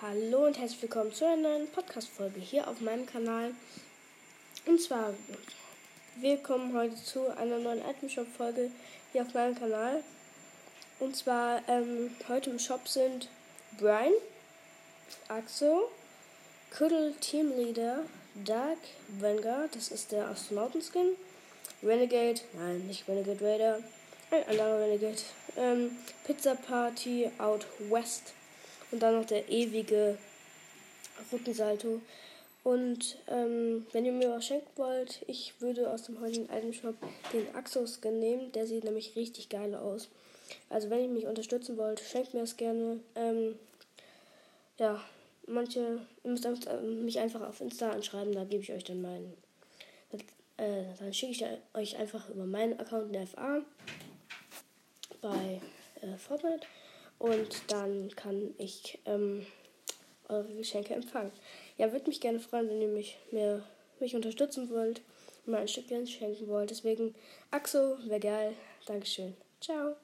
Hallo und herzlich willkommen zu einer neuen Podcast-Folge hier auf meinem Kanal. Und zwar, wir kommen heute zu einer neuen Item Shop-Folge hier auf meinem Kanal. Und zwar, ähm, heute im Shop sind Brian, Axo, Kuddle Teamleader, Dark Vanguard, das ist der Astronautenskin, Renegade, nein, nicht Renegade Raider, ein anderer Renegade, ähm, Pizza Party Out West und dann noch der ewige Rückensalto. Und ähm, wenn ihr mir was schenken wollt, ich würde aus dem heutigen Item Shop den Axo-Skin nehmen. Der sieht nämlich richtig geil aus. Also wenn ihr mich unterstützen wollt, schenkt mir das gerne. Ähm, ja, manche, ihr müsst mich einfach auf Insta anschreiben, da gebe ich euch dann meinen. Äh, dann schicke ich euch einfach über meinen Account in der FA bei äh, Fortnite und dann kann ich ähm, eure Geschenke empfangen. Ja, würde mich gerne freuen, wenn ihr mich, mehr, mich unterstützen wollt und mir ein Stückchen schenken wollt. Deswegen, Axo, wäre geil. Dankeschön. Ciao.